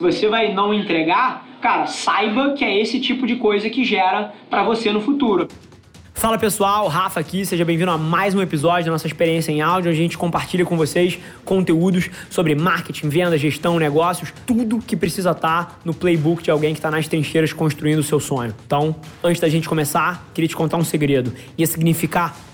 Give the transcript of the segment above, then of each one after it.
você vai não entregar, cara, saiba que é esse tipo de coisa que gera para você no futuro. Fala pessoal, Rafa aqui, seja bem-vindo a mais um episódio da nossa experiência em áudio, onde a gente compartilha com vocês conteúdos sobre marketing, venda, gestão, negócios, tudo que precisa estar no playbook de alguém que está nas trincheiras construindo o seu sonho. Então, antes da gente começar, queria te contar um segredo. Ia significar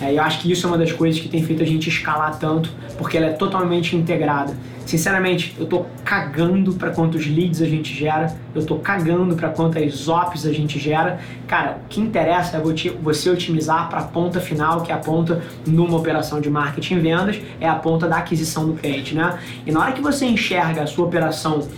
é, eu acho que isso é uma das coisas que tem feito a gente escalar tanto, porque ela é totalmente integrada. Sinceramente, eu tô cagando para quantos leads a gente gera, eu tô cagando para quantas ops a gente gera. Cara, o que interessa é você otimizar para a ponta final, que é a ponta numa operação de marketing e vendas, é a ponta da aquisição do cliente, né? E na hora que você enxerga a sua operação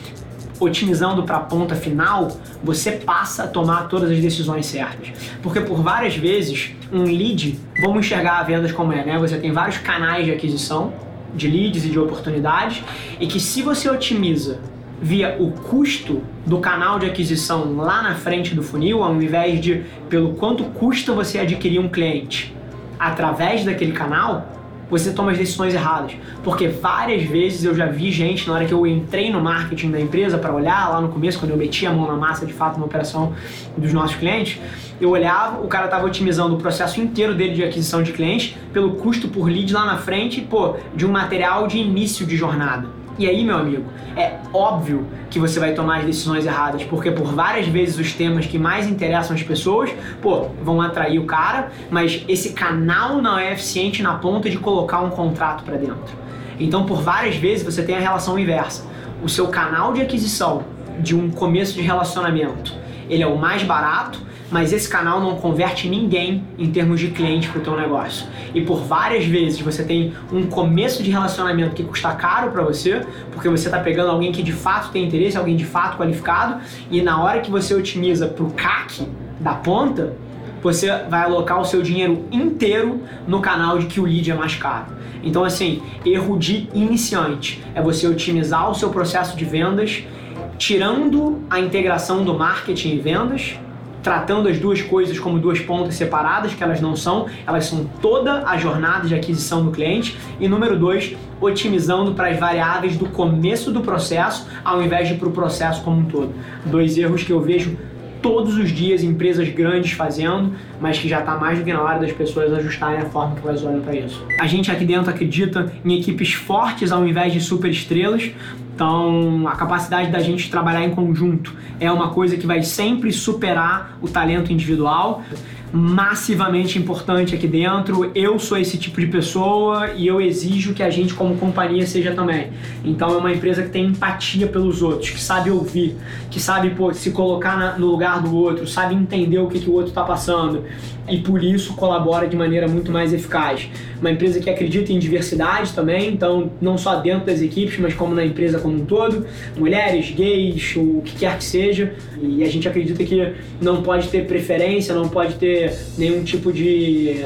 otimizando para a ponta final, você passa a tomar todas as decisões certas. Porque por várias vezes, um lead, vamos enxergar a vendas como é, né? Você tem vários canais de aquisição de leads e de oportunidades, e que se você otimiza via o custo do canal de aquisição lá na frente do funil, ao invés de pelo quanto custa você adquirir um cliente através daquele canal, você toma as decisões erradas. Porque várias vezes eu já vi gente, na hora que eu entrei no marketing da empresa para olhar lá no começo, quando eu meti a mão na massa de fato na operação dos nossos clientes, eu olhava, o cara estava otimizando o processo inteiro dele de aquisição de clientes pelo custo por lead lá na frente, pô, de um material de início de jornada. E aí, meu amigo, é óbvio que você vai tomar as decisões erradas, porque por várias vezes os temas que mais interessam as pessoas, pô, vão atrair o cara, mas esse canal não é eficiente na ponta de colocar um contrato para dentro. Então, por várias vezes você tem a relação inversa. O seu canal de aquisição de um começo de relacionamento, ele é o mais barato, mas esse canal não converte ninguém em termos de cliente para o teu negócio. E por várias vezes você tem um começo de relacionamento que custa caro para você, porque você está pegando alguém que de fato tem interesse, alguém de fato qualificado, e na hora que você otimiza para o CAC da ponta, você vai alocar o seu dinheiro inteiro no canal de que o lead é mais caro. Então, assim, erro de iniciante é você otimizar o seu processo de vendas, tirando a integração do marketing e vendas tratando as duas coisas como duas pontas separadas, que elas não são, elas são toda a jornada de aquisição do cliente. E número dois, otimizando para as variáveis do começo do processo, ao invés de para o processo como um todo. Dois erros que eu vejo todos os dias empresas grandes fazendo, mas que já está mais do que na hora das pessoas ajustarem a forma que elas olham para isso. A gente aqui dentro acredita em equipes fortes ao invés de super estrelas, então, a capacidade da gente trabalhar em conjunto é uma coisa que vai sempre superar o talento individual massivamente importante aqui dentro. Eu sou esse tipo de pessoa e eu exijo que a gente, como companhia, seja também. Então, é uma empresa que tem empatia pelos outros, que sabe ouvir, que sabe pô, se colocar na, no lugar do outro, sabe entender o que, que o outro está passando e por isso colabora de maneira muito mais eficaz. Uma empresa que acredita em diversidade também, então não só dentro das equipes, mas como na empresa como um todo, mulheres, gays, o que quer que seja. E a gente acredita que não pode ter preferência, não pode ter nenhum tipo de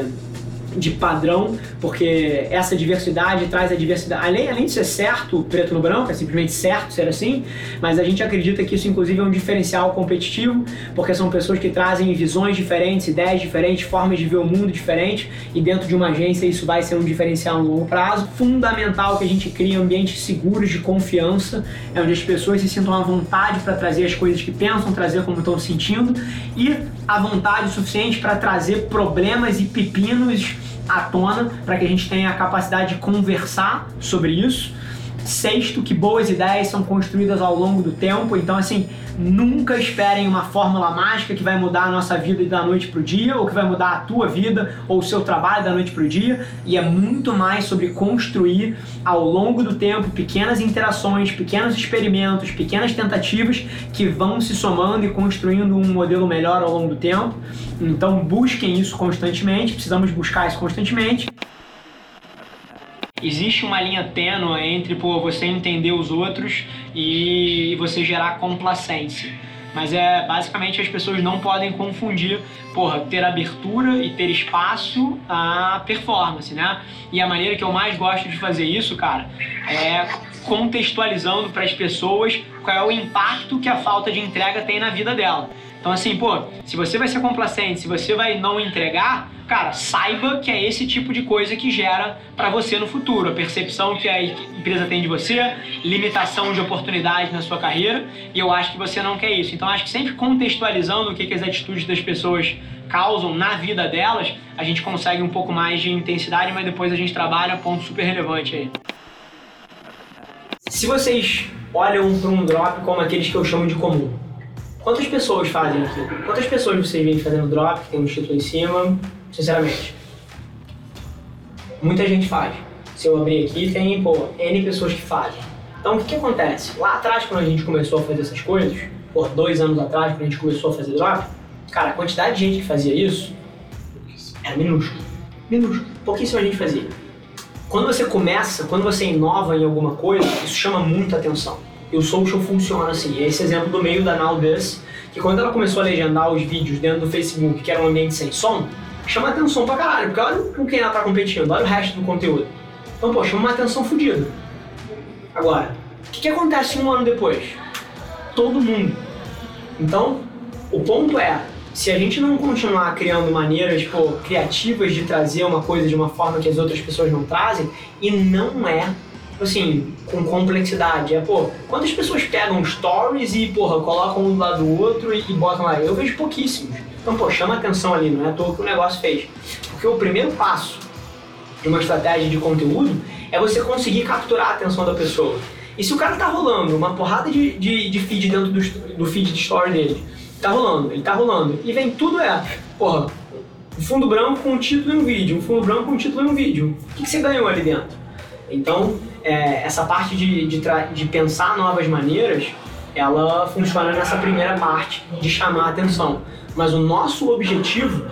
de padrão, porque essa diversidade traz a diversidade. Além, além de ser certo, preto no branco, é simplesmente certo ser assim, mas a gente acredita que isso, inclusive, é um diferencial competitivo, porque são pessoas que trazem visões diferentes, ideias diferentes, formas de ver o mundo diferentes, e dentro de uma agência isso vai ser um diferencial no longo prazo. Fundamental que a gente crie ambientes seguros de confiança, é onde as pessoas se sintam à vontade para trazer as coisas que pensam trazer como estão sentindo, e à vontade suficiente para trazer problemas e pepinos à tona para que a gente tenha a capacidade de conversar sobre isso. Sexto, que boas ideias são construídas ao longo do tempo. Então, assim, nunca esperem uma fórmula mágica que vai mudar a nossa vida da noite para o dia, ou que vai mudar a tua vida ou o seu trabalho da noite para o dia. E é muito mais sobre construir ao longo do tempo pequenas interações, pequenos experimentos, pequenas tentativas que vão se somando e construindo um modelo melhor ao longo do tempo. Então busquem isso constantemente, precisamos buscar isso constantemente. Existe uma linha tênue entre pô, você entender os outros e você gerar complacência. Mas é basicamente as pessoas não podem confundir, porra, ter abertura e ter espaço a performance, né? E a maneira que eu mais gosto de fazer isso, cara, é contextualizando para as pessoas qual é o impacto que a falta de entrega tem na vida dela. Então, assim, pô, se você vai ser complacente, se você vai não entregar, cara, saiba que é esse tipo de coisa que gera para você no futuro. A percepção que a empresa tem de você, limitação de oportunidade na sua carreira, e eu acho que você não quer isso. Então, acho que sempre contextualizando o que, que as atitudes das pessoas causam na vida delas, a gente consegue um pouco mais de intensidade, mas depois a gente trabalha ponto super relevante aí. Se vocês olham para um drop como aqueles que eu chamo de comum, Quantas pessoas fazem aquilo? Quantas pessoas vocês veem fazendo drop, que tem um título em cima? Sinceramente. Muita gente faz. Se eu abrir aqui, tem, pô, N pessoas que fazem. Então, o que, que acontece? Lá atrás, quando a gente começou a fazer essas coisas, por dois anos atrás, quando a gente começou a fazer drop, cara, a quantidade de gente que fazia isso era minúscula. Minúscula. Pouquíssima gente fazia. Quando você começa, quando você inova em alguma coisa, isso chama muita atenção e o social funciona assim. Esse exemplo do meio da Now que quando ela começou a legendar os vídeos dentro do Facebook, que era um ambiente sem som, chama atenção pra caralho, porque olha com quem ela tá competindo, olha o resto do conteúdo. Então, pô, chama uma atenção fodida. Agora, o que, que acontece um ano depois? Todo mundo. Então, o ponto é, se a gente não continuar criando maneiras pô, criativas de trazer uma coisa de uma forma que as outras pessoas não trazem, e não é assim, com complexidade. É, pô, quantas pessoas pegam stories e, porra, colocam um do lado do outro e, e botam lá? Eu vejo pouquíssimos. Então, pô, chama atenção ali, não é à toa que o negócio fez. Porque o primeiro passo de uma estratégia de conteúdo é você conseguir capturar a atenção da pessoa. E se o cara tá rolando uma porrada de, de, de feed dentro do, do feed de story dele, tá rolando, ele tá rolando, e vem tudo é, porra, um fundo branco com um título e um vídeo, um fundo branco com um título e um vídeo. O que, que você ganhou ali dentro? Então, é, essa parte de, de, de, pensar novas maneiras, ela funciona nessa primeira parte de chamar a atenção. Mas o nosso objetivo,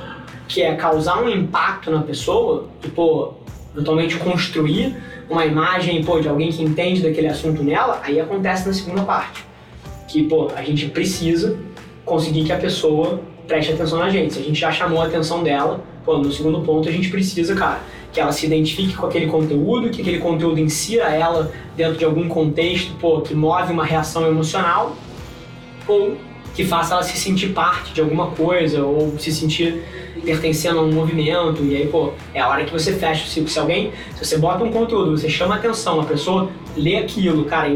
que é causar um impacto na pessoa, e, pô, eventualmente construir uma imagem pô, de alguém que entende daquele assunto nela, aí acontece na segunda parte. Que, pô, a gente precisa conseguir que a pessoa preste atenção na gente. Se a gente já chamou a atenção dela, pô, no segundo ponto a gente precisa, cara, que ela se identifique com aquele conteúdo, que aquele conteúdo insira ela dentro de algum contexto, pô, que move uma reação emocional, ou que faça ela se sentir parte de alguma coisa, ou se sentir pertencendo a um movimento, e aí, pô, é a hora que você fecha o ciclo. Se alguém, se você bota um conteúdo, você chama a atenção, a pessoa lê aquilo, cara,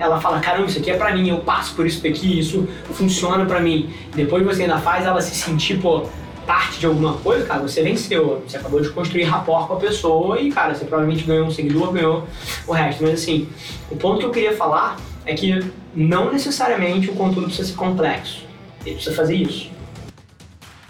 ela fala, caramba, isso aqui é pra mim, eu passo por isso daqui, isso funciona pra mim. Depois você ainda faz ela se sentir, pô, parte de alguma coisa, cara, você venceu. Você acabou de construir rapport com a pessoa e, cara, você provavelmente ganhou um seguidor, ganhou o resto. Mas assim, o ponto que eu queria falar é que não necessariamente o conteúdo precisa ser complexo. Ele precisa fazer isso.